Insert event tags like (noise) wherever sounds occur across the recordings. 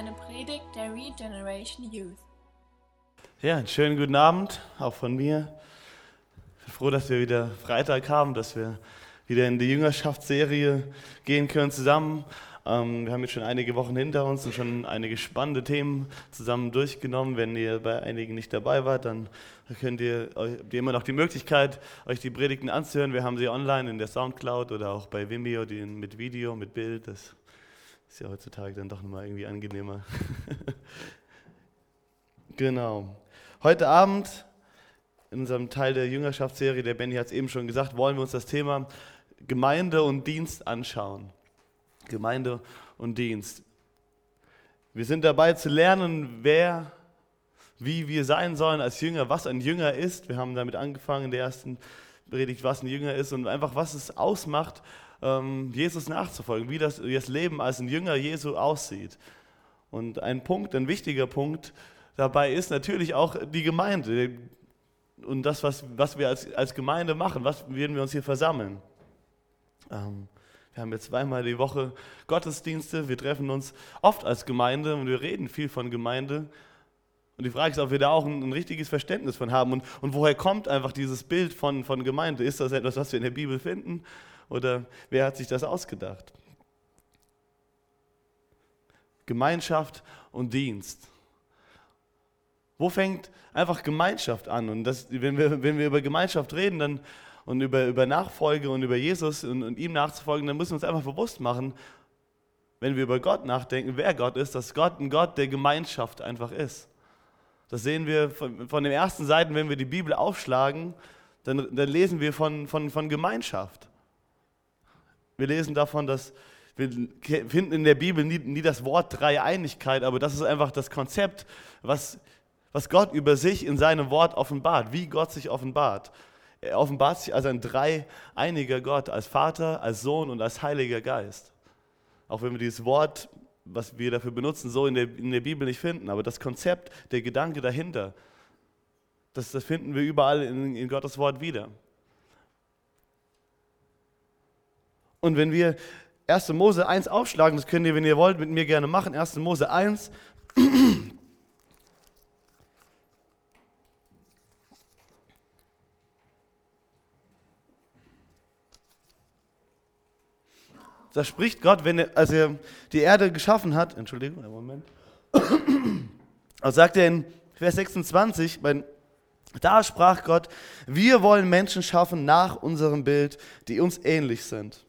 eine Predigt der Regeneration Youth. Ja, einen schönen guten Abend, auch von mir. Ich bin froh, dass wir wieder Freitag haben, dass wir wieder in die Jüngerschaftsserie gehen können zusammen. Ähm, wir haben jetzt schon einige Wochen hinter uns und schon einige spannende Themen zusammen durchgenommen. Wenn ihr bei einigen nicht dabei wart, dann könnt ihr, habt ihr immer noch die Möglichkeit, euch die Predigten anzuhören. Wir haben sie online in der Soundcloud oder auch bei Vimeo die mit Video, mit Bild. Das ist ja heutzutage dann doch nochmal irgendwie angenehmer. (laughs) genau. Heute Abend in unserem Teil der Jüngerschaftsserie, der Benny hat es eben schon gesagt, wollen wir uns das Thema Gemeinde und Dienst anschauen. Gemeinde und Dienst. Wir sind dabei zu lernen, wer, wie wir sein sollen als Jünger, was ein Jünger ist. Wir haben damit angefangen in der ersten Predigt, was ein Jünger ist und einfach, was es ausmacht, Jesus nachzufolgen, wie das, wie das Leben als ein Jünger Jesu aussieht. Und ein Punkt, ein wichtiger Punkt dabei ist natürlich auch die Gemeinde und das, was, was wir als, als Gemeinde machen, was werden wir uns hier versammeln. Ähm, wir haben jetzt zweimal die Woche Gottesdienste, wir treffen uns oft als Gemeinde und wir reden viel von Gemeinde. Und die Frage ist, ob wir da auch ein, ein richtiges Verständnis von haben. Und, und, woher kommt einfach dieses Bild von, von Gemeinde? Ist das etwas, was wir in der Bibel finden? Oder wer hat sich das ausgedacht? Gemeinschaft und Dienst. Wo fängt einfach Gemeinschaft an? Und das, wenn, wir, wenn wir über Gemeinschaft reden, dann und über, über Nachfolge und über Jesus und, und ihm nachzufolgen, dann müssen wir uns einfach bewusst machen, wenn wir über Gott nachdenken, wer Gott ist, dass Gott ein Gott der Gemeinschaft einfach ist. Das sehen wir von, von den ersten Seiten, wenn wir die Bibel aufschlagen, dann, dann lesen wir von, von, von Gemeinschaft. Wir lesen davon, dass wir finden in der Bibel nie, nie das Wort Dreieinigkeit, aber das ist einfach das Konzept, was, was Gott über sich in seinem Wort offenbart, wie Gott sich offenbart. Er offenbart sich als ein dreieiniger Gott, als Vater, als Sohn und als Heiliger Geist. Auch wenn wir dieses Wort, was wir dafür benutzen, so in der, in der Bibel nicht finden. Aber das Konzept, der Gedanke dahinter, das, das finden wir überall in, in Gottes Wort wieder. Und wenn wir 1. Mose 1 aufschlagen, das könnt ihr, wenn ihr wollt, mit mir gerne machen. 1. Mose 1. da spricht Gott, wenn er, als er die Erde geschaffen hat, Entschuldigung, einen Moment, also sagt er in Vers 26, mein, da sprach Gott, wir wollen Menschen schaffen nach unserem Bild, die uns ähnlich sind.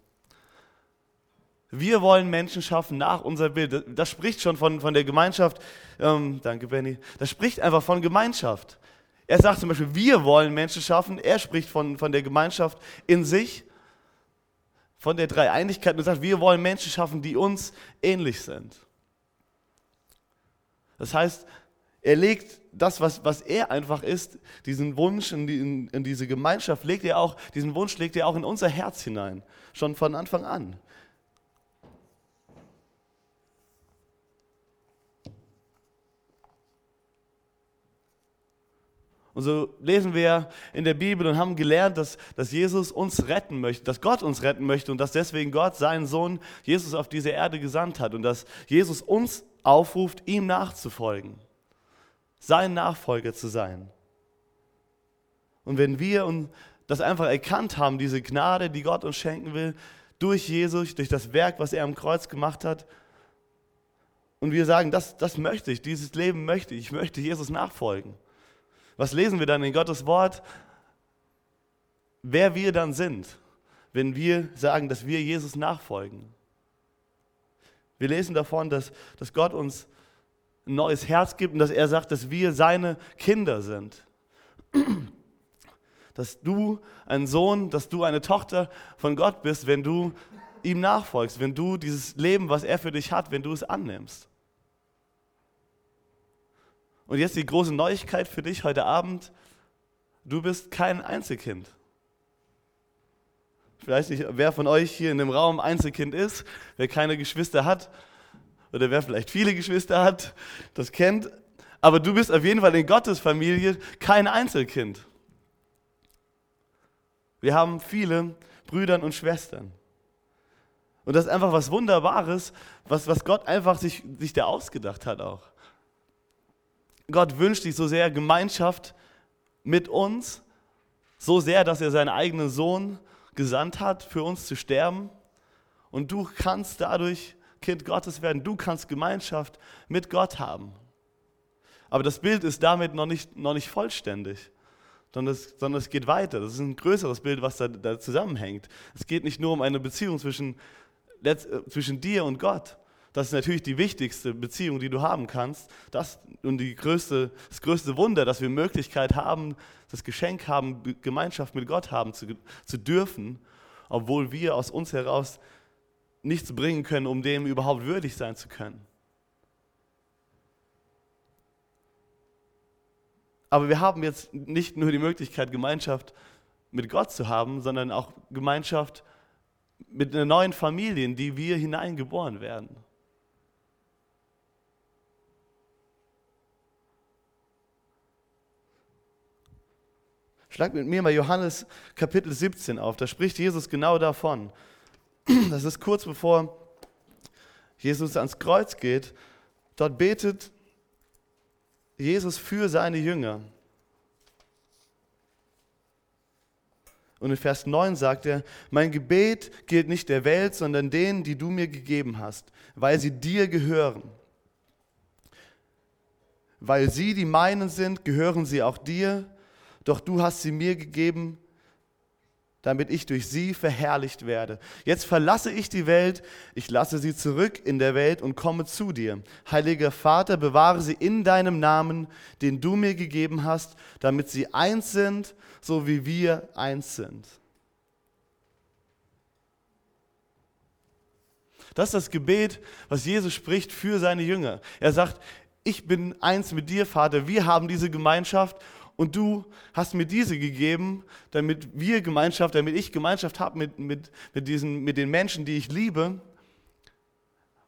Wir wollen Menschen schaffen nach unserem Bild. Das spricht schon von, von der Gemeinschaft. Ähm, danke, Benny. Das spricht einfach von Gemeinschaft. Er sagt zum Beispiel, wir wollen Menschen schaffen. Er spricht von, von der Gemeinschaft in sich von der Dreieinigkeit und sagt, wir wollen Menschen schaffen, die uns ähnlich sind. Das heißt, er legt das, was, was er einfach ist, diesen Wunsch in, die, in, in diese Gemeinschaft, legt er auch, diesen Wunsch legt er auch in unser Herz hinein, schon von Anfang an. Und so lesen wir in der Bibel und haben gelernt, dass, dass Jesus uns retten möchte, dass Gott uns retten möchte und dass deswegen Gott seinen Sohn Jesus auf diese Erde gesandt hat und dass Jesus uns aufruft, ihm nachzufolgen, sein Nachfolger zu sein. Und wenn wir das einfach erkannt haben, diese Gnade, die Gott uns schenken will, durch Jesus, durch das Werk, was er am Kreuz gemacht hat, und wir sagen, das, das möchte ich, dieses Leben möchte ich, ich möchte Jesus nachfolgen was lesen wir dann in Gottes Wort? Wer wir dann sind, wenn wir sagen, dass wir Jesus nachfolgen. Wir lesen davon, dass, dass Gott uns ein neues Herz gibt und dass er sagt, dass wir seine Kinder sind. (clears throat) Dass du ein Sohn, dass du eine Tochter von Gott bist, wenn du ihm nachfolgst, wenn du dieses Leben, was er für dich hat, wenn du es annimmst. Und jetzt die große Neuigkeit für dich heute Abend. Du bist kein Einzelkind. Ich weiß nicht, wer von euch hier in dem Raum Einzelkind ist, wer keine Geschwister hat oder wer vielleicht viele Geschwister hat, das kennt. Aber du bist auf jeden Fall in Gottes Familie kein Einzelkind. Wir haben viele Brüder und Schwestern. Und das ist einfach was Wunderbares, was, was Gott einfach sich, sich da ausgedacht hat auch. Gott wünscht sich so sehr Gemeinschaft mit uns, so sehr, dass er seinen eigenen Sohn gesandt hat, für uns zu sterben. Und du kannst dadurch Kind Gottes werden. Du kannst Gemeinschaft mit Gott haben. Aber das Bild ist damit noch nicht, noch nicht vollständig, sondern es, sondern es geht weiter. Das ist ein größeres Bild, was da, da zusammenhängt. Es geht nicht nur um eine Beziehung zwischen, zwischen dir und Gott. Das ist natürlich die wichtigste Beziehung, die du haben kannst. Das und die größte, das größte Wunder, dass wir Möglichkeit haben, das Geschenk haben, Gemeinschaft mit Gott haben zu, zu dürfen, obwohl wir aus uns heraus nichts bringen können, um dem überhaupt würdig sein zu können. Aber wir haben jetzt nicht nur die Möglichkeit, Gemeinschaft mit Gott zu haben, sondern auch Gemeinschaft mit einer neuen Familie, in die wir hineingeboren werden. Schlag mit mir mal Johannes Kapitel 17 auf. Da spricht Jesus genau davon. Das ist kurz bevor Jesus ans Kreuz geht. Dort betet Jesus für seine Jünger. Und in Vers 9 sagt er, mein Gebet gilt nicht der Welt, sondern denen, die du mir gegeben hast, weil sie dir gehören. Weil sie die meinen sind, gehören sie auch dir, doch du hast sie mir gegeben, damit ich durch sie verherrlicht werde. Jetzt verlasse ich die Welt, ich lasse sie zurück in der Welt und komme zu dir. Heiliger Vater, bewahre sie in deinem Namen, den du mir gegeben hast, damit sie eins sind, so wie wir eins sind. Das ist das Gebet, was Jesus spricht für seine Jünger. Er sagt, ich bin eins mit dir, Vater, wir haben diese Gemeinschaft und du hast mir diese gegeben, damit wir Gemeinschaft, damit ich Gemeinschaft habe mit, mit, mit, mit den Menschen, die ich liebe.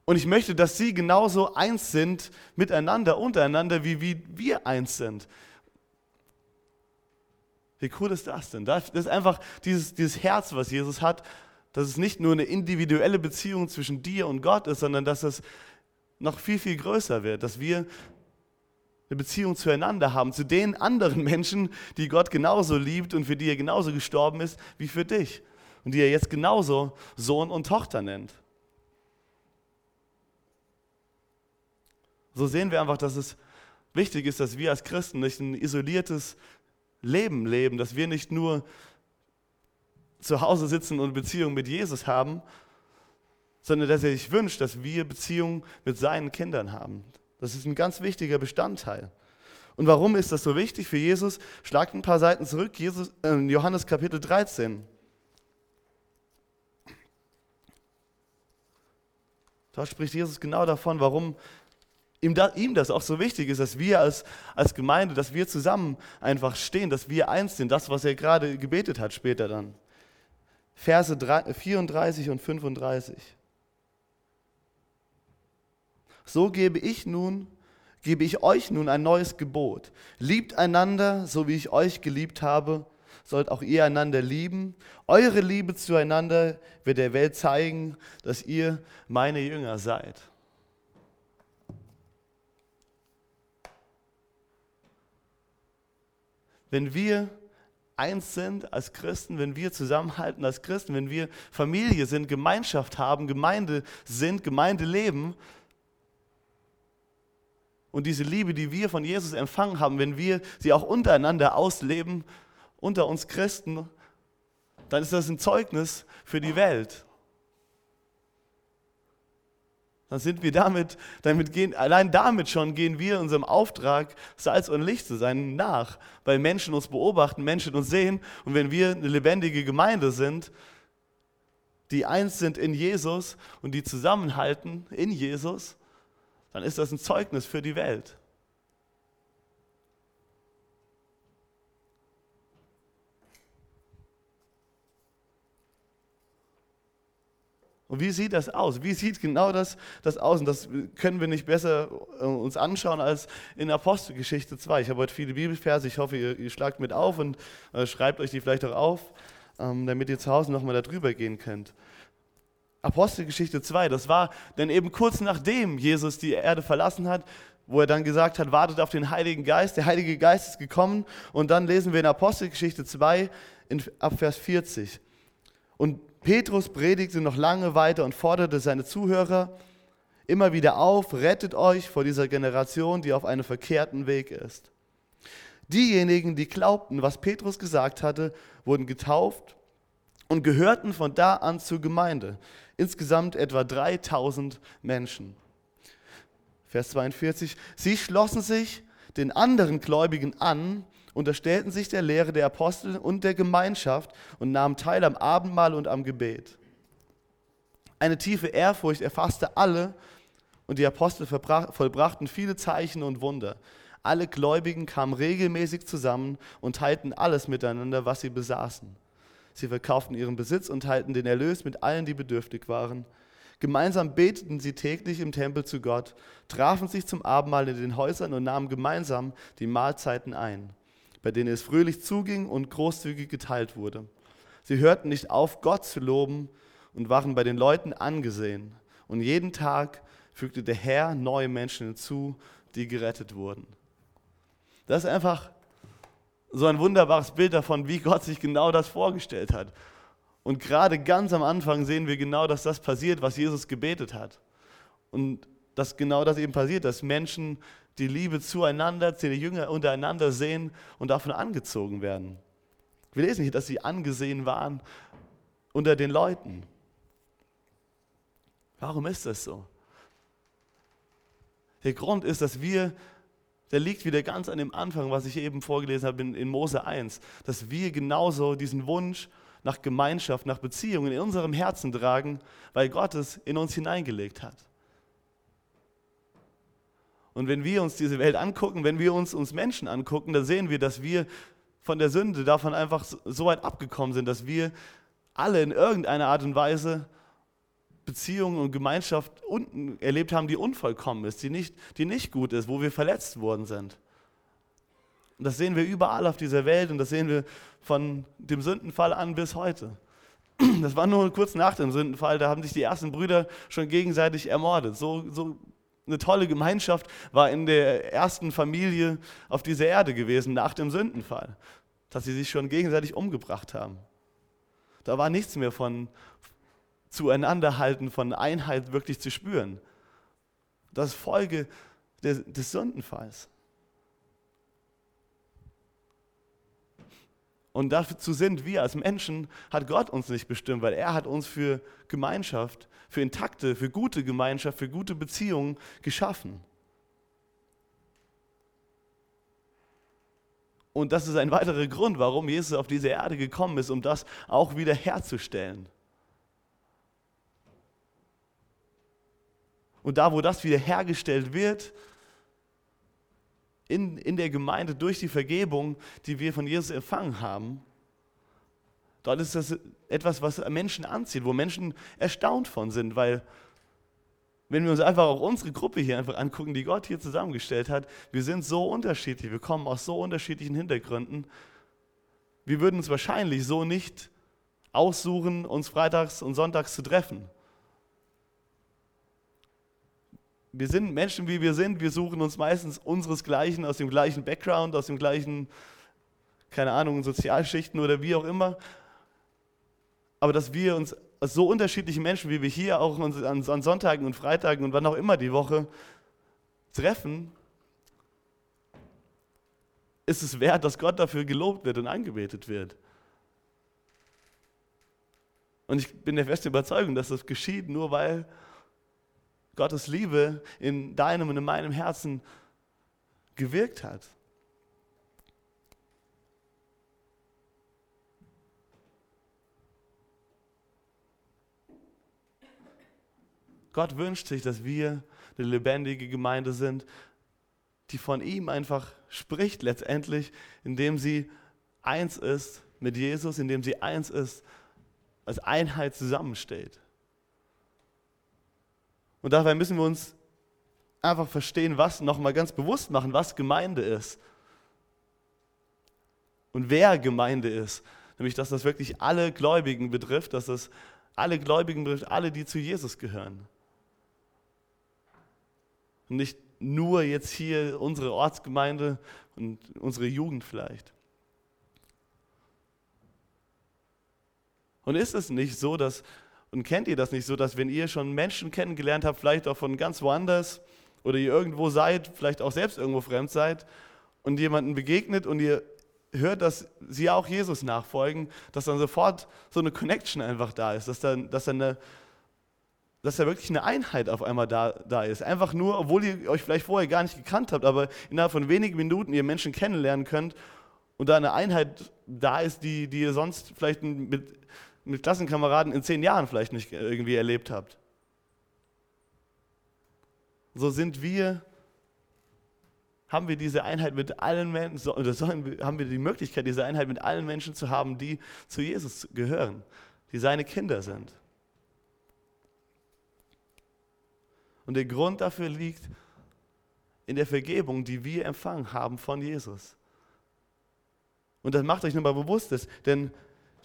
Und ich möchte, dass sie genauso eins sind miteinander, untereinander, wie, wie wir eins sind. Wie cool ist das denn? Das ist einfach dieses, dieses Herz, was Jesus hat, dass es nicht nur eine individuelle Beziehung zwischen dir und Gott ist, sondern dass es noch viel, viel größer wird, dass wir eine Beziehung zueinander haben, zu den anderen Menschen, die Gott genauso liebt und für die er genauso gestorben ist wie für dich und die er jetzt genauso Sohn und Tochter nennt. So sehen wir einfach, dass es wichtig ist, dass wir als Christen nicht ein isoliertes Leben leben, dass wir nicht nur zu Hause sitzen und Beziehung mit Jesus haben, sondern dass er sich wünscht, dass wir Beziehung mit seinen Kindern haben. Das ist ein ganz wichtiger Bestandteil. Und warum ist das so wichtig für Jesus? Schlagt ein paar Seiten zurück, Jesus, äh, Johannes Kapitel 13. Da spricht Jesus genau davon, warum ihm, da, ihm das auch so wichtig ist, dass wir als, als Gemeinde, dass wir zusammen einfach stehen, dass wir eins sind, das, was er gerade gebetet hat später dann. Verse 3, 34 und 35. So gebe ich nun, gebe ich euch nun ein neues Gebot. Liebt einander, so wie ich euch geliebt habe, sollt auch ihr einander lieben. Eure Liebe zueinander wird der Welt zeigen, dass ihr meine Jünger seid. Wenn wir eins sind als Christen, wenn wir zusammenhalten als Christen, wenn wir Familie sind, Gemeinschaft haben, Gemeinde sind, Gemeinde leben, und diese Liebe, die wir von Jesus empfangen haben, wenn wir sie auch untereinander ausleben, unter uns Christen, dann ist das ein Zeugnis für die Welt. Dann sind wir damit, damit gehen, allein damit schon gehen wir unserem Auftrag, Salz und Licht zu sein, nach, weil Menschen uns beobachten, Menschen uns sehen. Und wenn wir eine lebendige Gemeinde sind, die eins sind in Jesus und die zusammenhalten in Jesus, dann ist das ein Zeugnis für die Welt. Und wie sieht das aus? Wie sieht genau das, das aus? Und das können wir nicht besser äh, uns anschauen als in Apostelgeschichte 2. Ich habe heute viele Bibelverse, ich hoffe, ihr, ihr schlagt mit auf und äh, schreibt euch die vielleicht auch auf, ähm, damit ihr zu Hause nochmal darüber gehen könnt. Apostelgeschichte 2, das war dann eben kurz nachdem Jesus die Erde verlassen hat, wo er dann gesagt hat, wartet auf den Heiligen Geist. Der Heilige Geist ist gekommen und dann lesen wir in Apostelgeschichte 2 in, ab Vers 40. Und Petrus predigte noch lange weiter und forderte seine Zuhörer immer wieder auf, rettet euch vor dieser Generation, die auf einem verkehrten Weg ist. Diejenigen, die glaubten, was Petrus gesagt hatte, wurden getauft und gehörten von da an zur Gemeinde. Insgesamt etwa 3000 Menschen. Vers 42. Sie schlossen sich den anderen Gläubigen an, unterstellten sich der Lehre der Apostel und der Gemeinschaft und nahmen teil am Abendmahl und am Gebet. Eine tiefe Ehrfurcht erfasste alle und die Apostel vollbrachten viele Zeichen und Wunder. Alle Gläubigen kamen regelmäßig zusammen und teilten alles miteinander, was sie besaßen. Sie verkauften ihren Besitz und teilten den Erlös mit allen, die bedürftig waren. Gemeinsam beteten sie täglich im Tempel zu Gott, trafen sich zum Abendmahl in den Häusern und nahmen gemeinsam die Mahlzeiten ein, bei denen es fröhlich zuging und großzügig geteilt wurde. Sie hörten nicht auf, Gott zu loben und waren bei den Leuten angesehen. Und jeden Tag fügte der Herr neue Menschen hinzu, die gerettet wurden. Das ist einfach so ein wunderbares Bild davon, wie Gott sich genau das vorgestellt hat. Und gerade ganz am Anfang sehen wir genau, dass das passiert, was Jesus gebetet hat. Und dass genau das eben passiert, dass Menschen die Liebe zueinander, die Jünger untereinander sehen und davon angezogen werden. Wir lesen nicht, dass sie angesehen waren unter den Leuten. Warum ist das so? Der Grund ist, dass wir der liegt wieder ganz an dem Anfang, was ich eben vorgelesen habe in, in Mose 1, dass wir genauso diesen Wunsch nach Gemeinschaft, nach Beziehungen in unserem Herzen tragen, weil Gott es in uns hineingelegt hat. Und wenn wir uns diese Welt angucken, wenn wir uns, uns Menschen angucken, dann sehen wir, dass wir von der Sünde davon einfach so weit abgekommen sind, dass wir alle in irgendeiner Art und Weise Beziehungen und Gemeinschaft erlebt haben, die unvollkommen ist, die nicht, die nicht gut ist, wo wir verletzt worden sind. Und das sehen wir überall auf dieser Welt und das sehen wir von dem Sündenfall an bis heute. (clears throat) Das war nur kurz nach dem Sündenfall, da haben sich die ersten Brüder schon gegenseitig ermordet. So, so eine tolle Gemeinschaft war in der ersten Familie auf dieser Erde gewesen nach dem Sündenfall, dass sie sich schon gegenseitig umgebracht haben. Da war nichts mehr von, Zueinanderhalten, von Einheit wirklich zu spüren. Das ist Folge des, des Sündenfalls. Und dazu sind wir als Menschen, hat Gott uns nicht bestimmt, weil er hat uns für Gemeinschaft, für intakte, für gute Gemeinschaft, für gute Beziehungen geschaffen. Und das ist ein weiterer Grund, warum Jesus auf diese Erde gekommen ist, um das auch wieder herzustellen. Und da, wo das wiederhergestellt wird, in, in der Gemeinde durch die Vergebung, die wir von Jesus empfangen haben, dort ist das etwas, was Menschen anzieht, wo Menschen erstaunt von sind, weil wenn wir uns einfach auch unsere Gruppe hier einfach angucken, die Gott hier zusammengestellt hat, wir sind so unterschiedlich, wir kommen aus so unterschiedlichen Hintergründen. Wir würden uns wahrscheinlich so nicht aussuchen, uns freitags und sonntags zu treffen. Wir sind Menschen, wie wir sind. Wir suchen uns meistens unseresgleichen aus dem gleichen Background, aus dem gleichen, keine Ahnung, Sozialschichten oder wie auch immer. Aber dass wir uns als so unterschiedliche Menschen, wie wir hier auch an, Sonntagen und Freitagen und wann auch immer die Woche treffen, ist es wert, dass Gott dafür gelobt wird und angebetet wird. Und ich bin der festen Überzeugung, dass das geschieht, nur weil Gottes Liebe in deinem und in meinem Herzen gewirkt hat. Gott wünscht sich, dass wir eine lebendige Gemeinde sind, die von ihm einfach spricht letztendlich, indem sie eins ist mit Jesus, indem sie eins ist, als Einheit zusammensteht. Und dabei müssen wir uns einfach verstehen, was nochmal ganz bewusst machen, was Gemeinde ist. Und wer Gemeinde ist. Nämlich, dass das wirklich alle Gläubigen betrifft, dass das Alle Gläubigen betrifft alle, die zu Jesus gehören. Und nicht nur jetzt hier unsere Ortsgemeinde und unsere Jugend vielleicht. Und ist es nicht so, dass, und kennt ihr das nicht so, dass wenn ihr schon Menschen kennengelernt habt, vielleicht auch von ganz woanders, oder ihr irgendwo seid, vielleicht auch selbst irgendwo fremd seid, und jemanden begegnet und ihr hört, dass sie auch Jesus nachfolgen, dass dann sofort so eine Connection einfach da ist, dass dann, dass dann eine, dass da wirklich eine Einheit auf einmal da, da ist. Einfach nur, obwohl ihr euch vielleicht vorher gar nicht gekannt habt, aber innerhalb von wenigen Minuten ihr Menschen kennenlernen könnt und da eine Einheit da ist, die, die ihr sonst vielleicht mit, mit Klassenkameraden in zehn Jahren vielleicht nicht irgendwie erlebt habt. So sind wir, haben wir diese Einheit mit allen Menschen, oder sollen, haben wir die Möglichkeit, diese Einheit mit allen Menschen zu haben, die zu Jesus gehören, die seine Kinder sind. Und der Grund dafür liegt in der Vergebung, die wir empfangen haben von Jesus. Und das macht euch nochmal bewusst, denn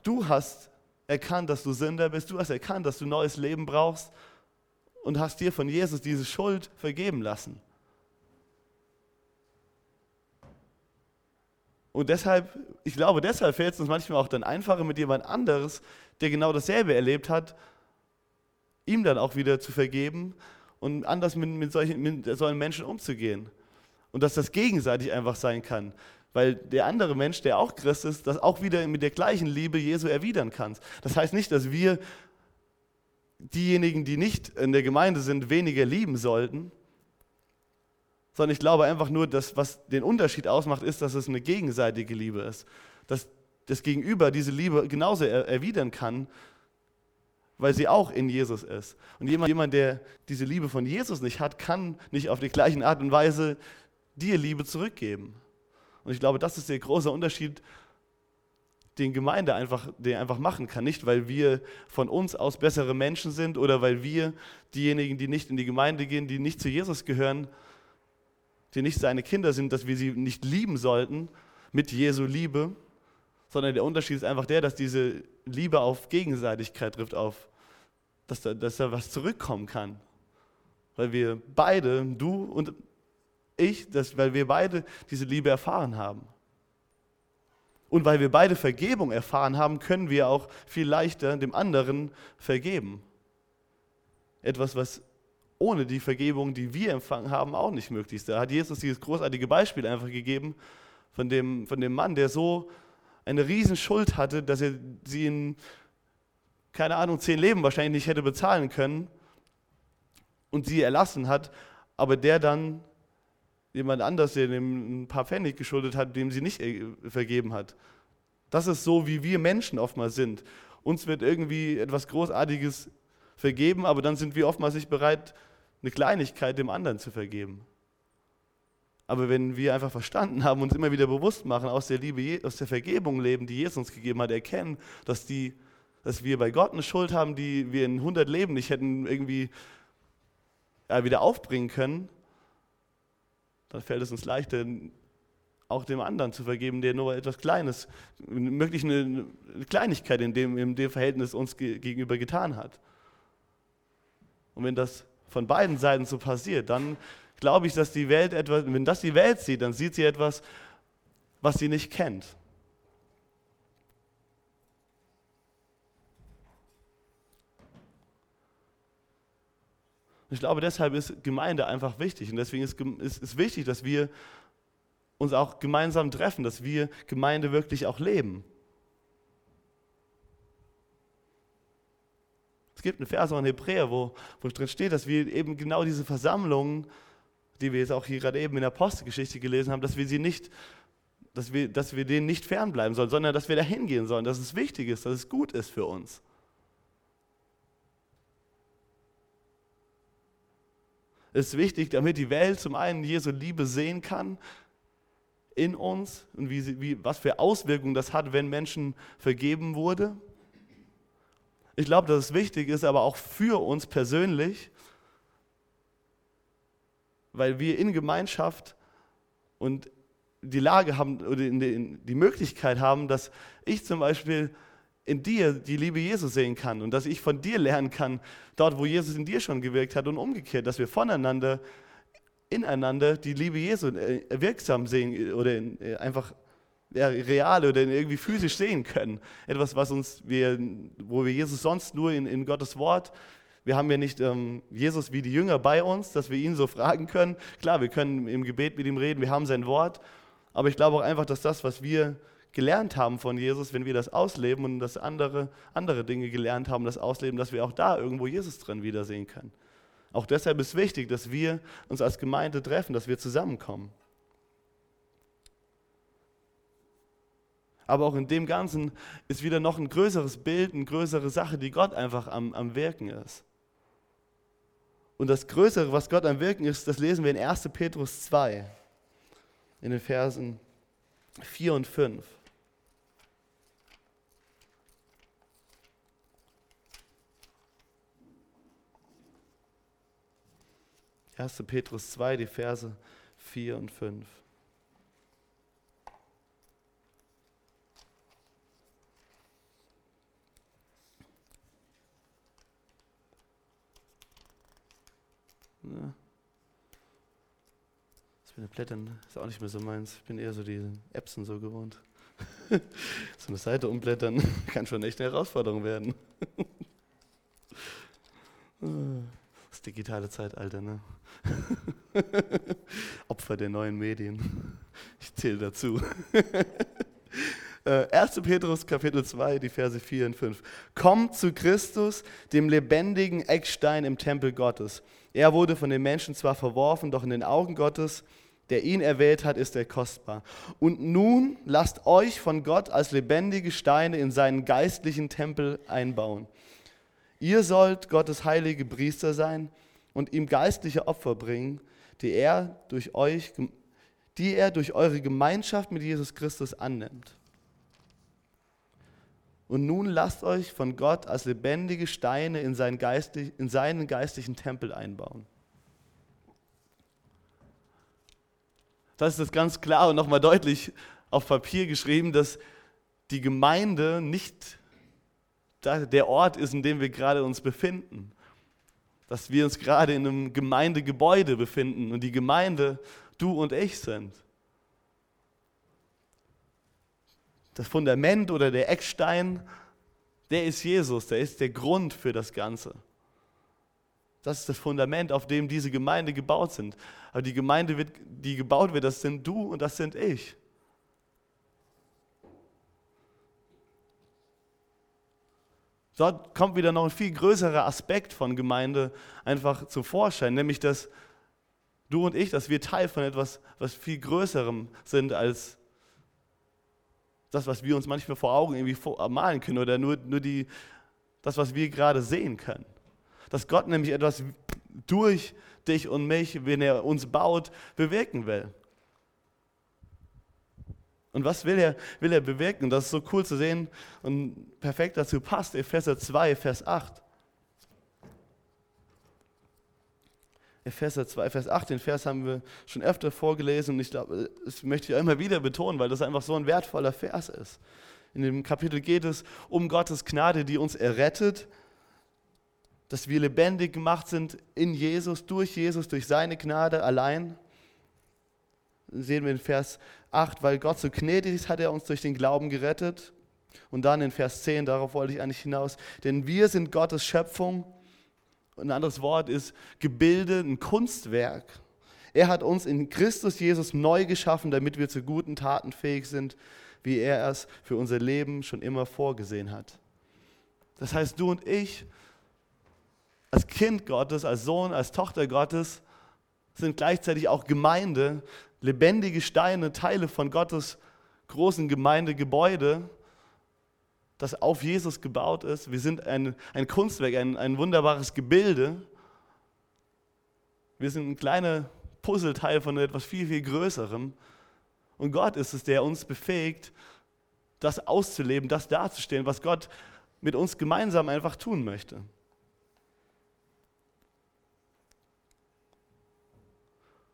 du hast erkannt, dass du Sünder bist, du hast erkannt, dass du neues Leben brauchst und hast dir von Jesus diese Schuld vergeben lassen. Und deshalb, ich glaube, deshalb fällt es uns manchmal auch dann einfacher, mit jemand anderes, der genau dasselbe erlebt hat, ihm dann auch wieder zu vergeben und anders mit, mit, solchen, mit solchen Menschen umzugehen. Und dass das gegenseitig einfach sein kann. Weil der andere Mensch, der auch Christ ist, das auch wieder mit der gleichen Liebe Jesu erwidern kann. Das heißt nicht, dass wir diejenigen, die nicht in der Gemeinde sind, weniger lieben sollten, sondern ich glaube einfach nur, dass was den Unterschied ausmacht, ist, dass es eine gegenseitige Liebe ist. Dass das Gegenüber diese Liebe genauso erwidern kann, weil sie auch in Jesus ist. Und jemand, jemand, der diese Liebe von Jesus nicht hat, kann nicht auf die gleiche Art und Weise dir Liebe zurückgeben. Und ich glaube, das ist der große Unterschied, den Gemeinde einfach, den einfach machen kann. Nicht, weil wir von uns aus bessere Menschen sind oder weil wir diejenigen, die nicht in die Gemeinde gehen, die nicht zu Jesus gehören, die nicht seine Kinder sind, dass wir sie nicht lieben sollten mit Jesu Liebe, sondern der Unterschied ist einfach der, dass diese Liebe auf Gegenseitigkeit trifft, auf, dass da, dass da was zurückkommen kann. Weil wir beide, du und ich, dass, weil wir beide diese Liebe erfahren haben. Und weil wir beide Vergebung erfahren haben, können wir auch viel leichter dem anderen vergeben. Etwas, was ohne die Vergebung, die wir empfangen haben, auch nicht möglich ist. Da hat Jesus dieses großartige Beispiel einfach gegeben von dem, von dem Mann, der so eine Riesenschuld hatte, dass er sie in, keine Ahnung, zehn Leben wahrscheinlich nicht hätte bezahlen können und sie erlassen hat, aber der dann jemand anders, der ihm ein paar Pfennig geschuldet hat, dem sie nicht äh, vergeben hat. Das ist so, wie wir Menschen oftmals sind. Uns wird irgendwie etwas Großartiges vergeben, aber dann sind wir oftmals nicht bereit, eine Kleinigkeit dem anderen zu vergeben. Aber wenn wir einfach verstanden haben, uns immer wieder bewusst machen, aus der Liebe, aus der Vergebung leben, die Jesus uns gegeben hat, erkennen, dass, die, dass wir bei Gott eine Schuld haben, die wir in 100 Leben nicht hätten irgendwie ja, wieder aufbringen können, dann fällt es uns leichter, auch dem anderen zu vergeben, der nur etwas Kleines, möglich eine Kleinigkeit in dem, in dem Verhältnis uns gegenüber getan hat. Und wenn das von beiden Seiten so passiert, dann glaube ich, dass die Welt etwas, wenn das die Welt sieht, dann sieht sie etwas, was sie nicht kennt. Ich glaube, deshalb ist Gemeinde einfach wichtig. Und deswegen ist es wichtig, dass wir uns auch gemeinsam treffen, dass wir Gemeinde wirklich auch leben. Es gibt einen Vers in Hebräer, wo, wo drin steht, dass wir eben genau diese Versammlungen die wir jetzt auch hier gerade eben in der Apostelgeschichte gelesen haben, dass wir sie nicht, dass wir, dass wir denen nicht fernbleiben sollen, sondern dass wir da hingehen sollen, dass es wichtig ist, dass es gut ist für uns. Ist wichtig, damit die Welt zum einen Jesu Liebe sehen kann in uns und wie sie, wie, was für Auswirkungen das hat, wenn Menschen vergeben wurde. Ich glaube, dass es wichtig ist, aber auch für uns persönlich, weil wir in Gemeinschaft und die Lage haben oder die Möglichkeit haben, dass ich zum Beispiel in dir die Liebe Jesus sehen kann und dass ich von dir lernen kann, dort, wo Jesus in dir schon gewirkt hat und umgekehrt, dass wir voneinander, ineinander die Liebe Jesu äh, wirksam sehen oder äh, einfach ja, real oder irgendwie physisch sehen können. Etwas, was uns wir, wo wir Jesus sonst nur in, in Gottes Wort wir haben ja nicht ähm, Jesus wie die Jünger bei uns, dass wir ihn so fragen können. Klar, wir können im Gebet mit ihm reden, wir haben sein Wort. Aber ich glaube auch einfach, dass das, was wir gelernt haben von Jesus, wenn wir das ausleben und das andere, andere Dinge gelernt haben, das ausleben, dass wir auch da irgendwo Jesus drin wiedersehen können. Auch deshalb ist wichtig, dass wir uns als Gemeinde treffen, dass wir zusammenkommen. Aber auch in dem Ganzen ist wieder noch ein größeres Bild, eine größere Sache, die Gott einfach am, am Wirken ist. Und das Größere, was Gott am Wirken ist, das lesen wir in 1. Petrus 2, in den Versen 4 und 5. Erste Petrus 2, die Verse 4 und 5. Ja. Das mit den Blättern ist auch nicht mehr so meins. Ich bin eher so die Epson so gewohnt. (laughs) so eine Seite umblättern (laughs) kann schon echt eine Herausforderung werden. (laughs) das digitale Zeitalter, ne? (laughs) Opfer der neuen Medien. Ich zähle dazu. 1. (laughs) Äh, Petrus Kapitel 2, die Verse 4 und 5. Kommt zu Christus, dem lebendigen Eckstein im Tempel Gottes. Er wurde von den Menschen zwar verworfen, doch in den Augen Gottes, der ihn erwählt hat, ist er kostbar. Und nun lasst euch von Gott als lebendige Steine in seinen geistlichen Tempel einbauen. Ihr sollt Gottes heilige Priester sein und ihm geistliche Opfer bringen, die er durch euch, die er durch eure Gemeinschaft mit Jesus Christus annimmt. Und nun lasst euch von Gott als lebendige Steine in seinen, geistig, in seinen geistlichen Tempel einbauen. Das ist das ganz klar und nochmal deutlich auf Papier geschrieben, dass die Gemeinde nicht der Ort ist, in dem wir gerade uns befinden. Dass wir uns gerade in einem Gemeindegebäude befinden und die Gemeinde du und ich sind. das Fundament oder der Eckstein, der ist Jesus, der ist der Grund für das Ganze. Das ist das Fundament, auf dem diese Gemeinde gebaut sind. Aber die Gemeinde, wird, die gebaut wird, das sind du und das sind ich. Dort kommt wieder noch ein viel größerer Aspekt von Gemeinde einfach zum Vorschein, nämlich dass du und ich, dass wir Teil von etwas, was viel Größerem sind als das, was wir uns manchmal vor Augen irgendwie malen können oder nur, nur die, das, was wir gerade sehen können. Dass Gott nämlich etwas durch dich und mich, wenn er uns baut, bewirken will. Und was will er, will er bewirken? Das ist so cool zu sehen und perfekt dazu passt. Epheser 2, Vers 8. Epheser 2, Vers 8, den Vers haben wir schon öfter vorgelesen und ich glaube, das möchte ich immer wieder betonen, weil das einfach so ein wertvoller Vers ist. In dem Kapitel geht es um Gottes Gnade, die uns errettet, dass wir lebendig gemacht sind in Jesus, durch Jesus, durch seine Gnade allein. Sehen wir in Vers 8, weil Gott so gnädig ist, hat er uns durch den Glauben gerettet. Und dann in Vers 10, darauf wollte ich eigentlich hinaus, denn wir sind Gottes Schöpfung ein anderes Wort ist Gebilde, ein Kunstwerk. Er hat uns in Christus Jesus neu geschaffen, damit wir zu guten Taten fähig sind, wie er es für unser Leben schon immer vorgesehen hat. Das heißt, du und ich, als Kind Gottes, als Sohn, als Tochter Gottes, sind gleichzeitig auch Gemeinde, lebendige Steine, Teile von Gottes großen Gemeindegebäude, das auf Jesus gebaut ist. Wir sind ein, ein Kunstwerk, ein, ein wunderbares Gebilde. Wir sind ein kleiner Puzzleteil von etwas viel, viel Größerem. Und Gott ist es, der uns befähigt, das auszuleben, das darzustellen, was Gott mit uns gemeinsam einfach tun möchte.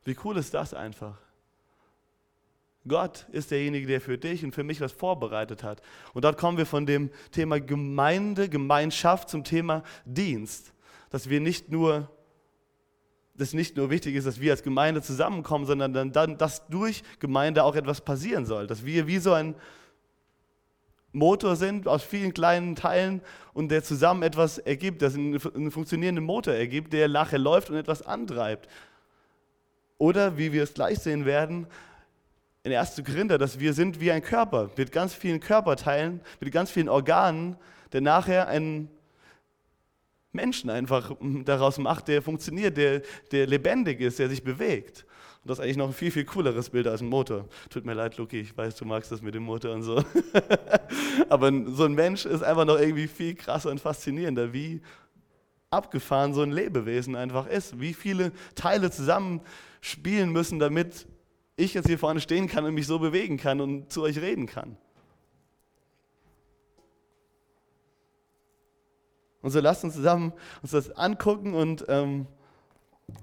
Wie cool ist das einfach? Gott ist derjenige, der für dich und für mich was vorbereitet hat. Und dort kommen wir von dem Thema Gemeinde, Gemeinschaft zum Thema Dienst. Dass wir nicht nur, dass nicht nur wichtig ist, dass wir als Gemeinde zusammenkommen, sondern dann, dass durch Gemeinde auch etwas passieren soll. Dass wir wie so ein Motor sind aus vielen kleinen Teilen und der zusammen etwas ergibt, das einen funktionierenden Motor ergibt, der nachher läuft und etwas antreibt. Oder wie wir es gleich sehen werden, in 1. Korinther, dass wir sind wie ein Körper mit ganz vielen Körperteilen, mit ganz vielen Organen, der nachher einen Menschen einfach daraus macht, der funktioniert, der, der lebendig ist, der sich bewegt. Und das ist eigentlich noch ein viel, viel cooleres Bild als ein Motor. Tut mir leid, Luki, ich weiß, du magst das mit dem Motor und so. (laughs) Aber so ein Mensch ist einfach noch irgendwie viel krasser und faszinierender, wie abgefahren so ein Lebewesen einfach ist. Wie viele Teile zusammenspielen müssen, damit ich jetzt hier vorne stehen kann und mich so bewegen kann und zu euch reden kann. Und so lasst uns zusammen uns das angucken und ähm,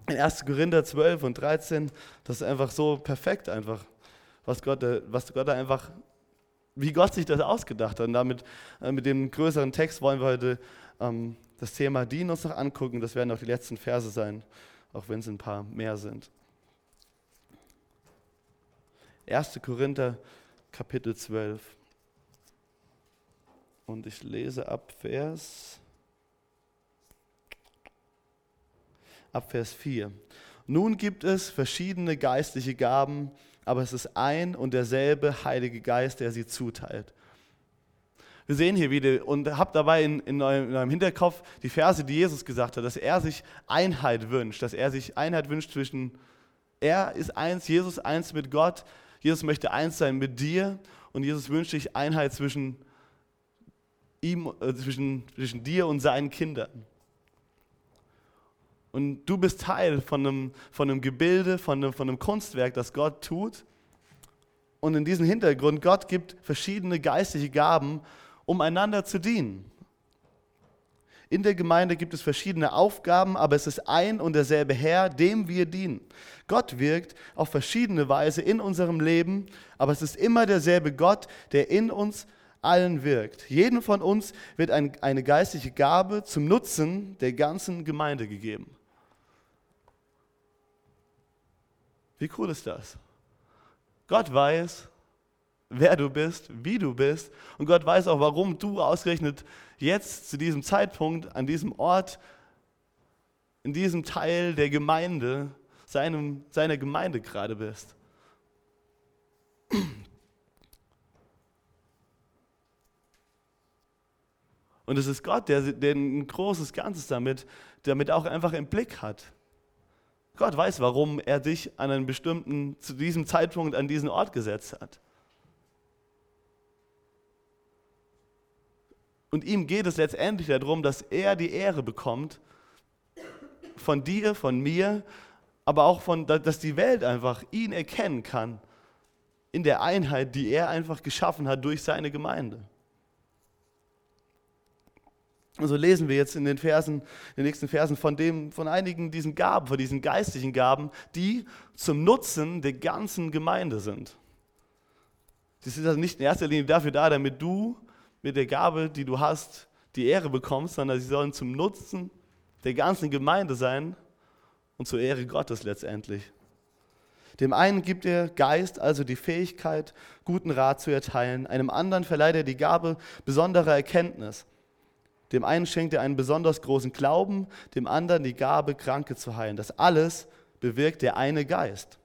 in 1. Korinther 12 und 13, das ist einfach so perfekt einfach, was Gott, was Gott da einfach, wie Gott sich das ausgedacht hat. Und damit, äh, mit dem größeren Text wollen wir heute ähm, das Thema Dienen uns noch angucken. Das werden auch die letzten Verse sein, auch wenn es ein paar mehr sind. 1. Korinther Kapitel 12. Und ich lese ab Vers, ab Vers 4. Nun gibt es verschiedene geistliche Gaben, aber es ist ein und derselbe Heilige Geist, der sie zuteilt. Wir sehen hier wieder und habt dabei in, in, eurem, in eurem Hinterkopf die Verse, die Jesus gesagt hat, dass er sich Einheit wünscht, dass er sich Einheit wünscht zwischen, er ist eins, Jesus eins mit Gott, Jesus möchte eins sein mit dir und Jesus wünscht sich Einheit zwischen ihm, äh, zwischen, zwischen dir und seinen Kindern. Und du bist Teil von einem, von einem Gebilde, von einem, von einem Kunstwerk, das Gott tut. Und in diesem Hintergrund, Gott gibt verschiedene geistliche Gaben, um einander zu dienen. In der Gemeinde gibt es verschiedene Aufgaben, aber es ist ein und derselbe Herr, dem wir dienen. Gott wirkt auf verschiedene Weise in unserem Leben, aber es ist immer derselbe Gott, der in uns allen wirkt. Jedem von uns wird ein, eine geistliche Gabe zum Nutzen der ganzen Gemeinde gegeben. Wie cool ist das? Gott weiß, wer du bist, wie du bist und Gott weiß auch, warum du ausgerechnet jetzt zu diesem Zeitpunkt, an diesem Ort, in diesem Teil der Gemeinde, seinem, seiner Gemeinde gerade bist. Und es ist Gott, der, der ein großes Ganzes damit, damit auch einfach im Blick hat. Gott weiß, warum er dich an einen bestimmten, zu diesem Zeitpunkt an diesen Ort gesetzt hat. Und ihm geht es letztendlich darum, dass er die Ehre bekommt von dir, von mir, aber auch von, dass die Welt einfach ihn erkennen kann in der Einheit, die er einfach geschaffen hat durch seine Gemeinde. Und so lesen wir jetzt in den Versen, in den nächsten Versen von dem, von einigen diesen Gaben, von diesen geistlichen Gaben, die zum Nutzen der ganzen Gemeinde sind. Die sind also nicht in erster Linie dafür da, damit du mit der Gabe, die du hast, die Ehre bekommst, sondern sie sollen zum Nutzen der ganzen Gemeinde sein und zur Ehre Gottes letztendlich. Dem einen gibt der Geist also die Fähigkeit, guten Rat zu erteilen, einem anderen verleiht er die Gabe besonderer Erkenntnis. Dem einen schenkt er einen besonders großen Glauben, dem anderen die Gabe, Kranke zu heilen. Das alles bewirkt der eine Geist.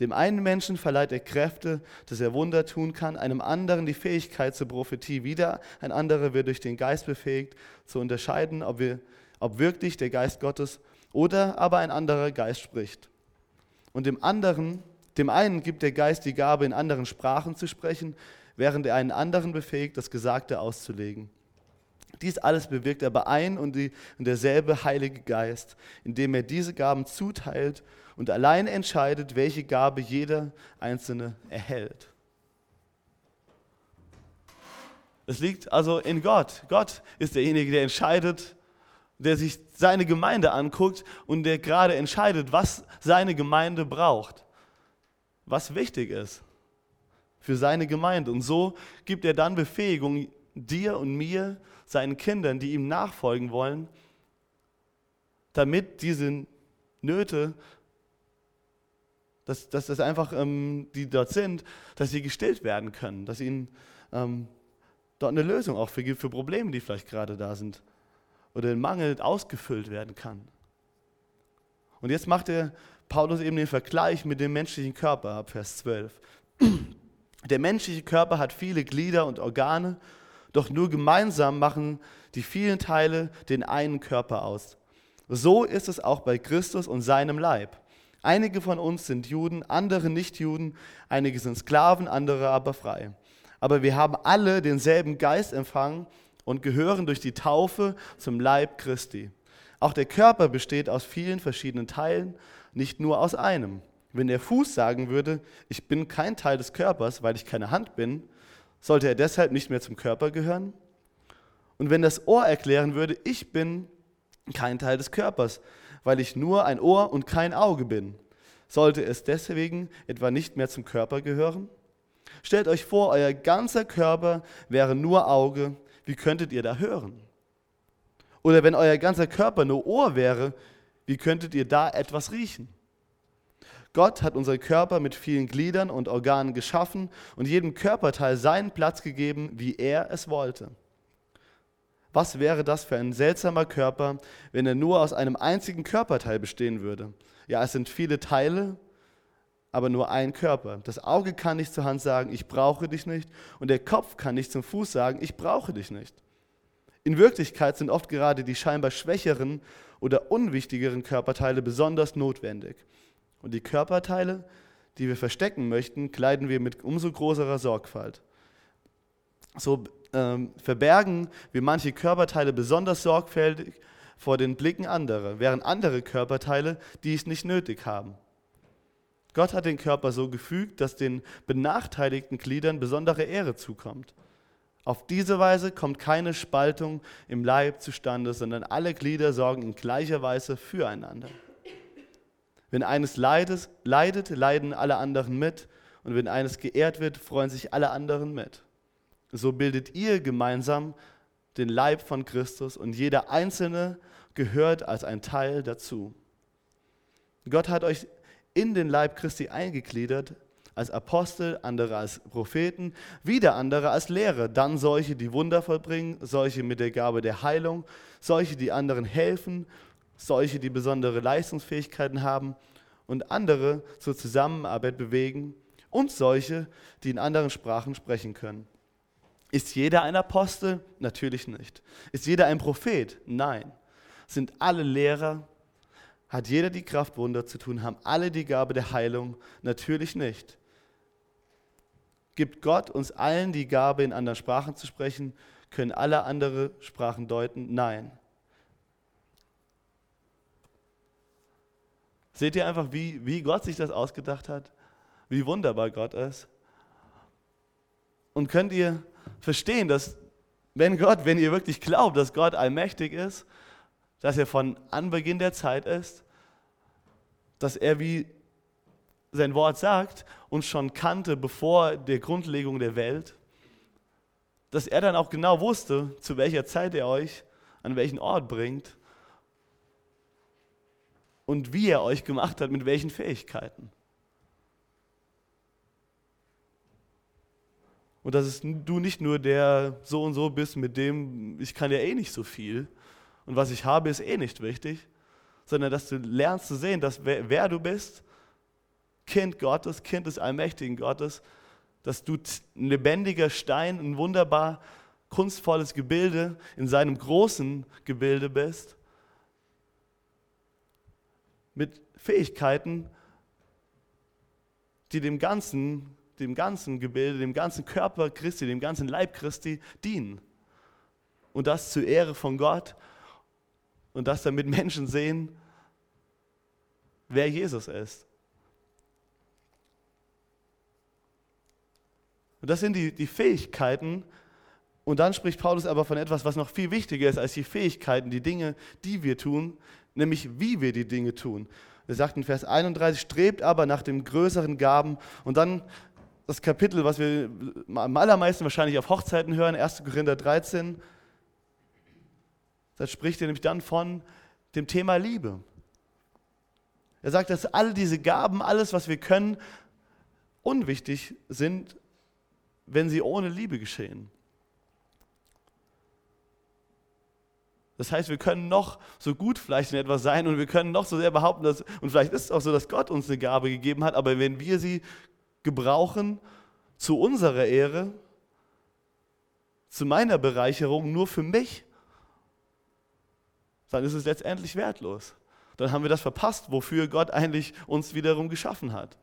Dem einen Menschen verleiht er Kräfte, dass er Wunder tun kann, einem anderen die Fähigkeit zur Prophetie. Wieder ein anderer wird durch den Geist befähigt, zu unterscheiden, ob, wir, ob wirklich der Geist Gottes oder aber ein anderer Geist spricht. Und dem anderen, dem einen gibt der Geist die Gabe, in anderen Sprachen zu sprechen, während er einen anderen befähigt, das Gesagte auszulegen. Dies alles bewirkt aber ein und, die, und derselbe Heilige Geist, indem er diese Gaben zuteilt und allein entscheidet, welche Gabe jeder Einzelne erhält. Es liegt also in Gott. Gott ist derjenige, der entscheidet, der sich seine Gemeinde anguckt und der gerade entscheidet, was seine Gemeinde braucht, was wichtig ist. für seine Gemeinde. Und so gibt er dann Befähigung dir und mir, seinen Kindern, die ihm nachfolgen wollen, damit diese Nöte, dass, dass das einfach, ähm, die dort sind, dass sie gestillt werden können, dass ihnen ähm, dort eine Lösung auch für gibt, für Probleme, die vielleicht gerade da sind oder den Mangel ausgefüllt werden kann. Und jetzt macht der Paulus eben den Vergleich mit dem menschlichen Körper ab Vers 12. (clears throat) Der menschliche Körper hat viele Glieder und Organe, doch nur gemeinsam machen die vielen Teile den einen Körper aus. So ist es auch bei Christus und seinem Leib. Einige von uns sind Juden, andere nicht Juden, einige sind Sklaven, andere aber frei. Aber wir haben alle denselben Geist empfangen und gehören durch die Taufe zum Leib Christi. Auch der Körper besteht aus vielen verschiedenen Teilen, nicht nur aus einem. Wenn der Fuß sagen würde, ich bin kein Teil des Körpers, weil ich keine Hand bin, sollte er deshalb nicht mehr zum Körper gehören? Und wenn das Ohr erklären würde, ich bin kein Teil des Körpers, weil ich nur ein Ohr und kein Auge bin, sollte es deswegen etwa nicht mehr zum Körper gehören? Stellt euch vor, euer ganzer Körper wäre nur Auge, wie könntet ihr da hören? Oder wenn euer ganzer Körper nur Ohr wäre, wie könntet ihr da etwas riechen? Gott hat unseren Körper mit vielen Gliedern und Organen geschaffen und jedem Körperteil seinen Platz gegeben, wie er es wollte. Was wäre das für ein seltsamer Körper, wenn er nur aus einem einzigen Körperteil bestehen würde? Ja, es sind viele Teile, aber nur ein Körper. Das Auge kann nicht zur Hand sagen, ich brauche dich nicht, und der Kopf kann nicht zum Fuß sagen, ich brauche dich nicht. In Wirklichkeit sind oft gerade die scheinbar schwächeren oder unwichtigeren Körperteile besonders notwendig. Und die Körperteile, die wir verstecken möchten, kleiden wir mit umso größerer Sorgfalt. So ähm, verbergen wir manche Körperteile besonders sorgfältig vor den Blicken anderer, während andere Körperteile dies nicht nötig haben. Gott hat den Körper so gefügt, dass den benachteiligten Gliedern besondere Ehre zukommt. Auf diese Weise kommt keine Spaltung im Leib zustande, sondern alle Glieder sorgen in gleicher Weise füreinander. Wenn eines leidet, leidet, leiden alle anderen mit. Und wenn eines geehrt wird, freuen sich alle anderen mit. So bildet ihr gemeinsam den Leib von Christus und jeder Einzelne gehört als ein Teil dazu. Gott hat euch in den Leib Christi eingegliedert, als Apostel, andere als Propheten, wieder andere als Lehrer, dann solche, die Wunder vollbringen, solche mit der Gabe der Heilung, solche, die anderen helfen, solche, die besondere Leistungsfähigkeiten haben und andere zur Zusammenarbeit bewegen und solche, die in anderen Sprachen sprechen können. Ist jeder ein Apostel? Natürlich nicht. Ist jeder ein Prophet? Nein. Sind alle Lehrer? Hat jeder die Kraft, Wunder zu tun? Haben alle die Gabe der Heilung? Natürlich nicht. Gibt Gott uns allen die Gabe, in anderen Sprachen zu sprechen? Können alle andere Sprachen deuten? Nein. Seht ihr einfach, wie, wie Gott sich das ausgedacht hat? Wie wunderbar Gott ist? Und könnt ihr verstehen, dass wenn Gott, wenn ihr wirklich glaubt, dass Gott allmächtig ist, dass er von Anbeginn der Zeit ist, dass er, wie sein Wort sagt, uns schon kannte bevor der Grundlegung der Welt, dass er dann auch genau wusste, zu welcher Zeit er euch an welchen Ort bringt und wie er euch gemacht hat, mit welchen Fähigkeiten. Und dass es, du nicht nur der so und so bist, mit dem ich kann ja eh nicht so viel und was ich habe ist eh nicht wichtig, sondern dass du lernst zu sehen, dass wer, wer du bist, Kind Gottes, Kind des allmächtigen Gottes, dass du ein lebendiger Stein, ein wunderbar kunstvolles Gebilde in seinem großen Gebilde bist mit Fähigkeiten, die dem ganzen, dem ganzen Gebilde, dem ganzen Körper Christi, dem ganzen Leib Christi dienen. Und das zur Ehre von Gott und das damit Menschen sehen, wer Jesus ist. Und das sind die, die Fähigkeiten. Und dann spricht Paulus aber von etwas, was noch viel wichtiger ist als die Fähigkeiten, die Dinge, die wir tun, nämlich wie wir die Dinge tun. Er sagt in Vers 31, strebt aber nach den größeren Gaben und dann das Kapitel, was wir am allermeisten wahrscheinlich auf Hochzeiten hören, 1. Korinther 13. Da spricht er nämlich dann von dem Thema Liebe. Er sagt, dass all diese Gaben, alles, was wir können, unwichtig sind, wenn sie ohne Liebe geschehen. Das heißt, wir können noch so gut vielleicht in etwas sein und wir können noch so sehr behaupten, dass, und vielleicht ist es auch so, dass Gott uns eine Gabe gegeben hat, aber wenn wir sie gebrauchen zu unserer Ehre, zu meiner Bereicherung, nur für mich, dann ist es letztendlich wertlos. Dann haben wir das verpasst, wofür Gott eigentlich uns wiederum geschaffen hat.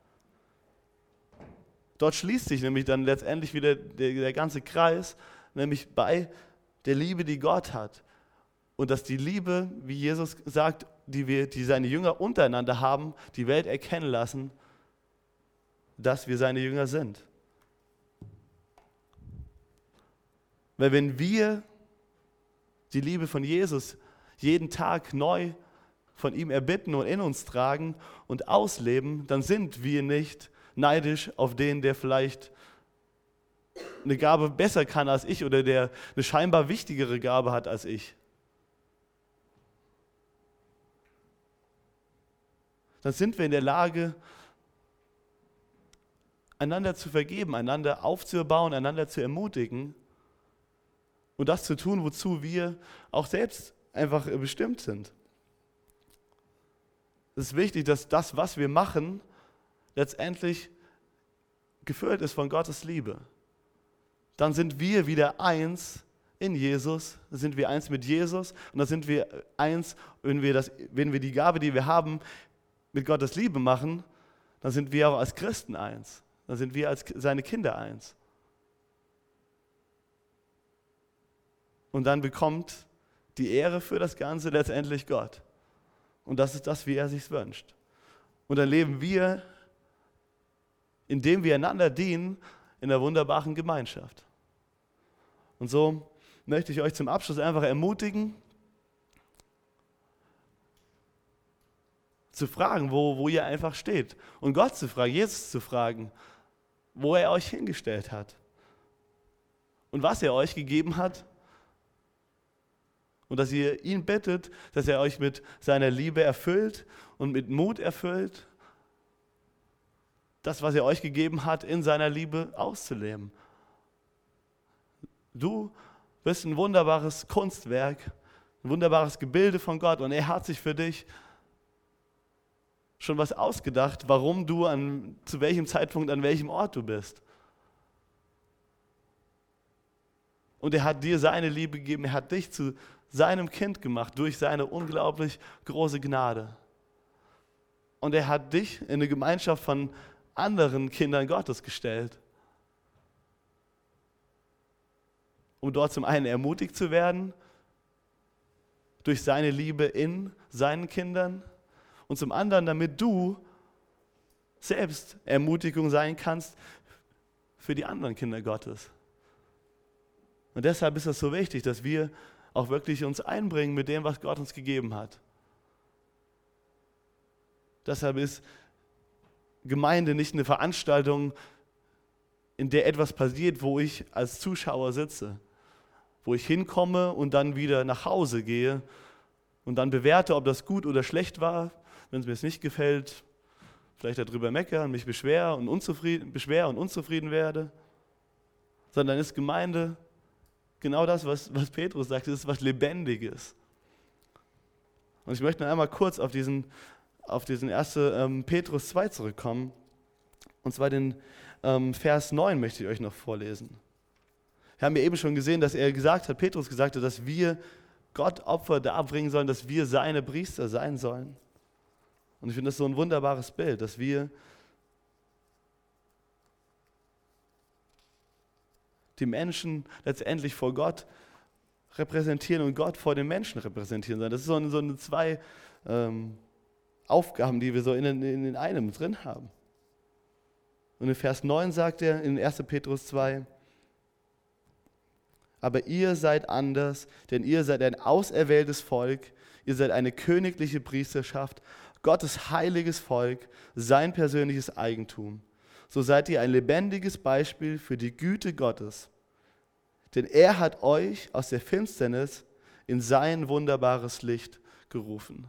Dort schließt sich nämlich dann letztendlich wieder der, der ganze Kreis, nämlich bei der Liebe, die Gott hat. Und dass die Liebe, wie Jesus sagt, die, wir, die seine Jünger untereinander haben, die Welt erkennen lassen, dass wir seine Jünger sind. Weil wenn wir die Liebe von Jesus jeden Tag neu von ihm erbitten und in uns tragen und ausleben, dann sind wir nicht neidisch auf den, der vielleicht eine Gabe besser kann als ich oder der eine scheinbar wichtigere Gabe hat als ich. Dann sind wir in der Lage, einander zu vergeben, einander aufzubauen, einander zu ermutigen und das zu tun, wozu wir auch selbst einfach bestimmt sind. Es ist wichtig, dass das, was wir machen, letztendlich gefüllt ist von Gottes Liebe. Dann sind wir wieder eins in Jesus, dann sind wir eins mit Jesus und dann sind wir eins, wenn wir, das, wenn wir die Gabe, die wir haben, mit Gottes Liebe machen, dann sind wir auch als Christen eins. Dann sind wir als seine Kinder eins. Und dann bekommt die Ehre für das Ganze letztendlich Gott. Und das ist das, wie er sich wünscht. Und dann leben wir, indem wir einander dienen, in der wunderbaren Gemeinschaft. Und so möchte ich euch zum Abschluss einfach ermutigen, zu fragen, wo, wo ihr einfach steht. Und Gott zu fragen, Jesus zu fragen, wo er euch hingestellt hat. Und was er euch gegeben hat und dass ihr ihn bittet, dass er euch mit seiner Liebe erfüllt und mit Mut erfüllt, das, was er euch gegeben hat, in seiner Liebe auszuleben. Du bist ein wunderbares Kunstwerk, ein wunderbares Gebilde von Gott und er hat sich für dich schon was ausgedacht, warum du an zu welchem Zeitpunkt an welchem Ort du bist. Und er hat dir seine Liebe gegeben, er hat dich zu seinem Kind gemacht durch seine unglaublich große Gnade. Und er hat dich in eine Gemeinschaft von anderen Kindern Gottes gestellt. Um dort zum einen ermutigt zu werden durch seine Liebe in seinen Kindern und zum anderen, damit du selbst Ermutigung sein kannst für die anderen Kinder Gottes. Und deshalb ist es so wichtig, dass wir auch wirklich uns einbringen mit dem, was Gott uns gegeben hat. Deshalb ist Gemeinde nicht eine Veranstaltung, in der etwas passiert, wo ich als Zuschauer sitze, wo ich hinkomme und dann wieder nach Hause gehe und dann bewerte, ob das gut oder schlecht war. Wenn es mir nicht gefällt, vielleicht darüber meckern, mich beschwer und unzufrieden, beschwer und unzufrieden werde, sondern ist Gemeinde genau das, was, was Petrus sagt, ist was Lebendiges. Und ich möchte noch einmal kurz auf diesen, auf diesen 1. Ähm, Petrus 2 zurückkommen. Und zwar den ähm, Vers 9 möchte ich euch noch vorlesen. Wir haben ja eben schon gesehen, dass er gesagt hat, Petrus gesagt hat, dass wir Gott Opfer darbringen sollen, dass wir seine Priester sein sollen. Und ich finde das so ein wunderbares Bild, dass wir die Menschen letztendlich vor Gott repräsentieren und Gott vor den Menschen repräsentieren sollen. Das ist so eine, so eine zwei ähm, Aufgaben, die wir so in, in, in einem drin haben. Und in Vers 9 sagt er in 1. Petrus 2, aber ihr seid anders, denn ihr seid ein auserwähltes Volk, ihr seid eine königliche Priesterschaft, Gottes heiliges Volk, sein persönliches Eigentum. so seid ihr ein lebendiges Beispiel für die Güte Gottes. Denn er hat euch aus der Finsternis in sein wunderbares Licht gerufen.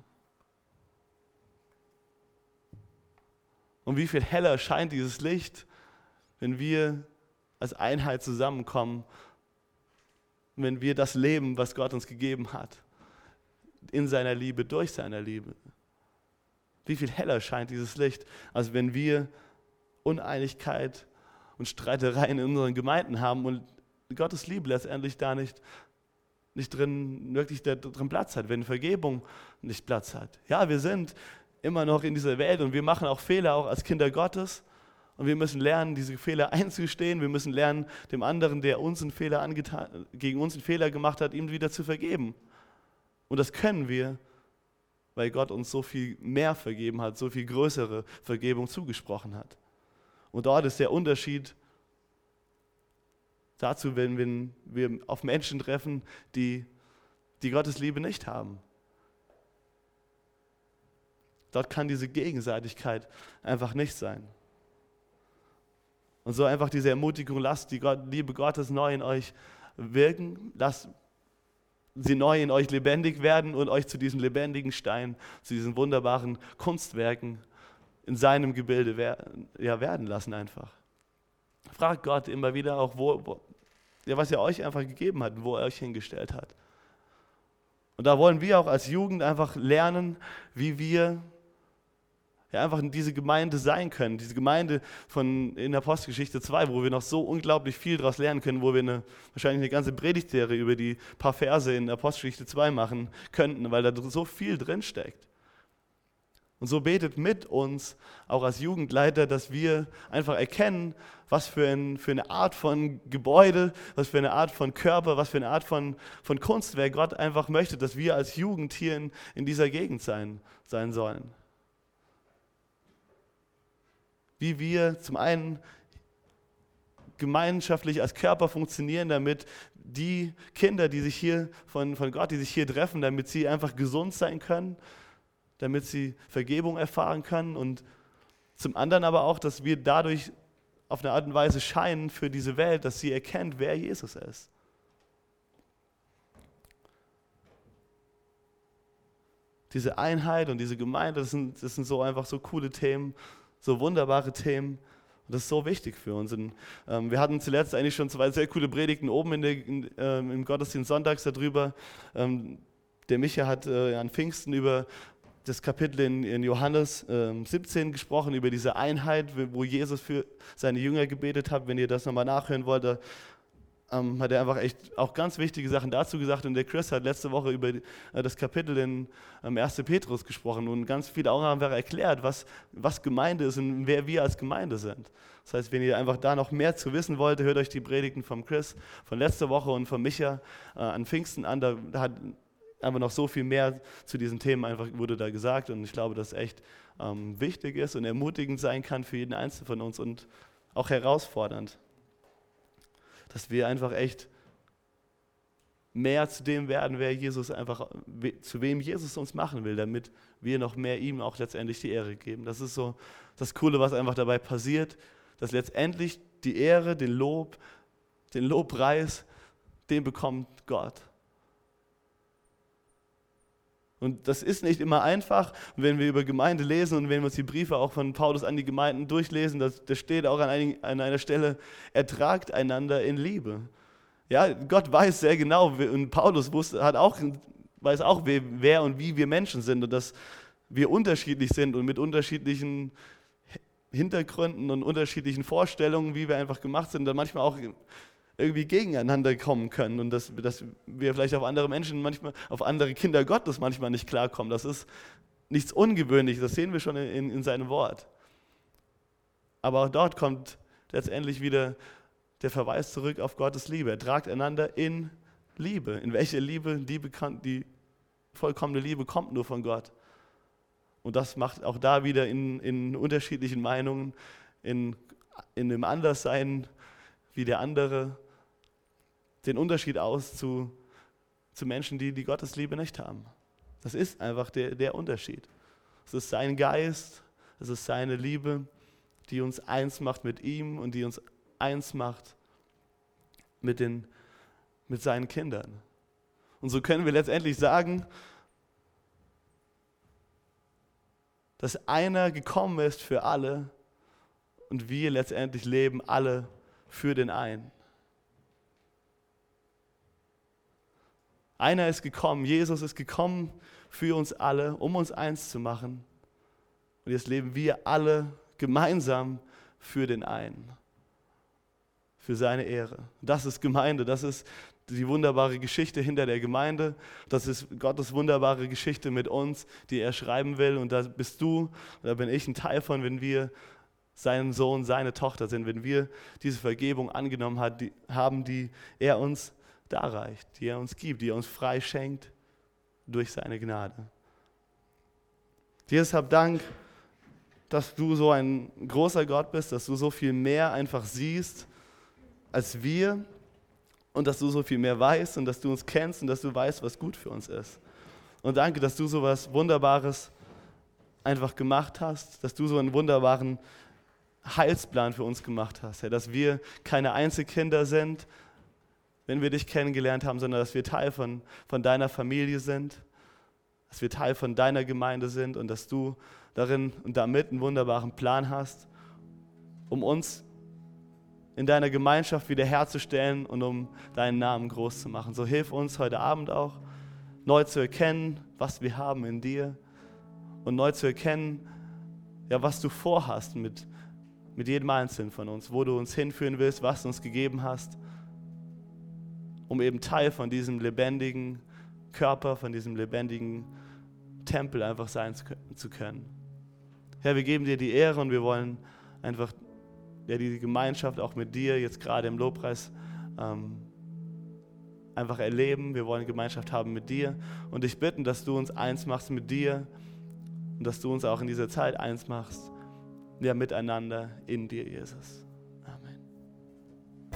Und wie viel heller scheint dieses Licht, wenn wir als Einheit zusammenkommen, wenn wir das leben, was Gott uns gegeben hat, in seiner Liebe, durch seine Liebe. Wie viel heller scheint dieses Licht, als wenn wir Uneinigkeit und Streitereien in unseren Gemeinden haben und Gottes Liebe letztendlich da nicht, nicht drin, wirklich drin Platz hat, wenn Vergebung nicht Platz hat. Ja, wir sind immer noch in dieser Welt und wir machen auch Fehler, auch als Kinder Gottes. Und wir müssen lernen, diese Fehler einzugestehen. Wir müssen lernen, dem anderen, der uns einen Fehler angetan, gegen uns einen Fehler gemacht hat, ihm wieder zu vergeben. Und das können wir, weil Gott uns so viel mehr vergeben hat, so viel größere Vergebung zugesprochen hat. Und dort ist der Unterschied dazu, wenn wir auf Menschen treffen, die, die Gottes Liebe nicht haben. Dort kann diese Gegenseitigkeit einfach nicht sein. Und so einfach diese Ermutigung, lasst die Liebe Gottes neu in euch wirken, lasst sie neu in euch lebendig werden und euch zu diesen lebendigen Steinen, zu diesen wunderbaren Kunstwerken in seinem Gebilde werden, ja, werden lassen einfach. Fragt Gott immer wieder auch, wo, wo, ja, was er euch einfach gegeben hat, wo er euch hingestellt hat. Und da wollen wir auch als Jugend einfach lernen, wie wir ja, einfach diese Gemeinde sein können. Diese Gemeinde von in Apostelgeschichte 2, wo wir noch so unglaublich viel daraus lernen können, wo wir eine, wahrscheinlich eine ganze Predigtserie über die paar Verse in Apostelgeschichte 2 machen könnten, weil da so viel drinsteckt. Und so betet mit uns, auch als Jugendleiter, dass wir einfach erkennen, was für, ein, für, eine Art von Gebäude, was für eine Art von Körper, was für eine Art von, von Kunstwerk Gott einfach möchte, dass wir als Jugend hier in, in dieser Gegend sein, sein sollen wie wir zum einen gemeinschaftlich als Körper funktionieren, damit die Kinder, die sich hier von, von Gott, die sich hier treffen, damit sie einfach gesund sein können, damit sie Vergebung erfahren können und zum anderen aber auch, dass wir dadurch auf eine Art und Weise scheinen für diese Welt, dass sie erkennt, wer Jesus ist. Diese Einheit und diese Gemeinde, das sind, das sind so einfach so coole Themen so wunderbare Themen. Und das ist so wichtig für uns. Und, ähm, wir hatten zuletzt eigentlich schon zwei sehr coole Predigten oben in der, in, ähm, im Gottesdienst sonntags darüber. Ähm, der Micha hat äh, an Pfingsten über das Kapitel in, in Johannes ähm, 17 gesprochen, über diese Einheit, wo Jesus für seine Jünger gebetet hat. Wenn ihr das nochmal nachhören wollt, da ähm, hat er einfach echt auch ganz wichtige Sachen dazu gesagt. Und der Chris hat letzte Woche über äh, das Kapitel in ähm, 1. Petrus gesprochen und ganz viele auch haben erklärt, was, was Gemeinde ist und wer wir als Gemeinde sind. Das heißt, wenn ihr einfach da noch mehr zu wissen wollt, hört euch die Predigten vom Chris von letzter Woche und von Micha äh, an Pfingsten an. Da, da, hat einfach noch so viel mehr zu diesen Themen einfach wurde da gesagt. Und ich glaube, dass echt ähm, wichtig ist und ermutigend sein kann für jeden Einzelnen von uns und auch herausfordernd dass wir einfach echt mehr zu dem werden, wer Jesus einfach, zu wem Jesus uns machen will, damit wir noch mehr ihm auch letztendlich die Ehre geben. Das ist so das Coole, was einfach dabei passiert, dass letztendlich die Ehre, den Lob, den Lobpreis, den bekommt Gott. Und das ist nicht immer einfach. Wenn wir über Gemeinde lesen und wenn wir uns die Briefe auch von Paulus an die Gemeinden durchlesen, da steht auch an, einigen, an einer Stelle, ertragt einander in Liebe. Ja, Gott weiß sehr genau, und Paulus wusste, hat auch, weiß auch, wer und wie wir Menschen sind und dass wir unterschiedlich sind und mit unterschiedlichen Hintergründen und unterschiedlichen Vorstellungen, wie wir einfach gemacht sind, dann manchmal auch irgendwie gegeneinander kommen können und dass, dass wir vielleicht auf andere Menschen manchmal, auf andere Kinder Gottes manchmal nicht klarkommen. Das ist nichts Ungewöhnliches, das sehen wir schon in, in seinem Wort. Aber auch dort kommt letztendlich wieder der Verweis zurück auf Gottes Liebe. tragt einander in Liebe. In welche Liebe? Die, bekannt, die vollkommene Liebe kommt nur von Gott. Und das macht auch da wieder in, in unterschiedlichen Meinungen, in, in dem Anderssein wie der andere, den Unterschied aus zu, zu Menschen, die die Gottesliebe nicht haben. Das ist einfach der, der Unterschied. Es ist sein Geist, es ist seine Liebe, die uns eins macht mit ihm und die uns eins macht mit, den, mit seinen Kindern. Und so können wir letztendlich sagen, dass einer gekommen ist für alle und wir letztendlich leben alle für den einen. Einer ist gekommen, Jesus ist gekommen für uns alle, um uns eins zu machen. Und jetzt leben wir alle gemeinsam für den einen, für seine Ehre. Das ist Gemeinde, das ist die wunderbare Geschichte hinter der Gemeinde. Das ist Gottes wunderbare Geschichte mit uns, die er schreiben will. Und da bist du, da bin ich ein Teil von, wenn wir sein Sohn, seine Tochter sind, wenn wir diese Vergebung angenommen haben, die er uns darreicht, die er uns gibt, die er uns frei schenkt durch seine Gnade. Jesus, hab Dank, dass du so ein großer Gott bist, dass du so viel mehr einfach siehst als wir und dass du so viel mehr weißt und dass du uns kennst und dass du weißt, was gut für uns ist. Und danke, dass du so was Wunderbares einfach gemacht hast, dass du so einen wunderbaren Heilsplan für uns gemacht hast, Herr, dass wir keine Einzelkinder sind, wenn wir dich kennengelernt haben, sondern dass wir Teil von, von deiner Familie sind, dass wir Teil von deiner Gemeinde sind und dass du darin und damit einen wunderbaren Plan hast, um uns in deiner Gemeinschaft wiederherzustellen und um deinen Namen groß zu machen. So hilf uns heute Abend auch, neu zu erkennen, was wir haben in dir und neu zu erkennen, ja, was du vorhast mit, mit jedem Einzelnen von uns, wo du uns hinführen willst, was du uns gegeben hast, um eben Teil von diesem lebendigen Körper, von diesem lebendigen Tempel einfach sein zu können. Herr, wir geben dir die Ehre und wir wollen einfach ja, die Gemeinschaft auch mit dir jetzt gerade im Lobpreis ähm, einfach erleben. Wir wollen Gemeinschaft haben mit dir und dich bitten, dass du uns eins machst mit dir und dass du uns auch in dieser Zeit eins machst, ja, miteinander in dir, Jesus.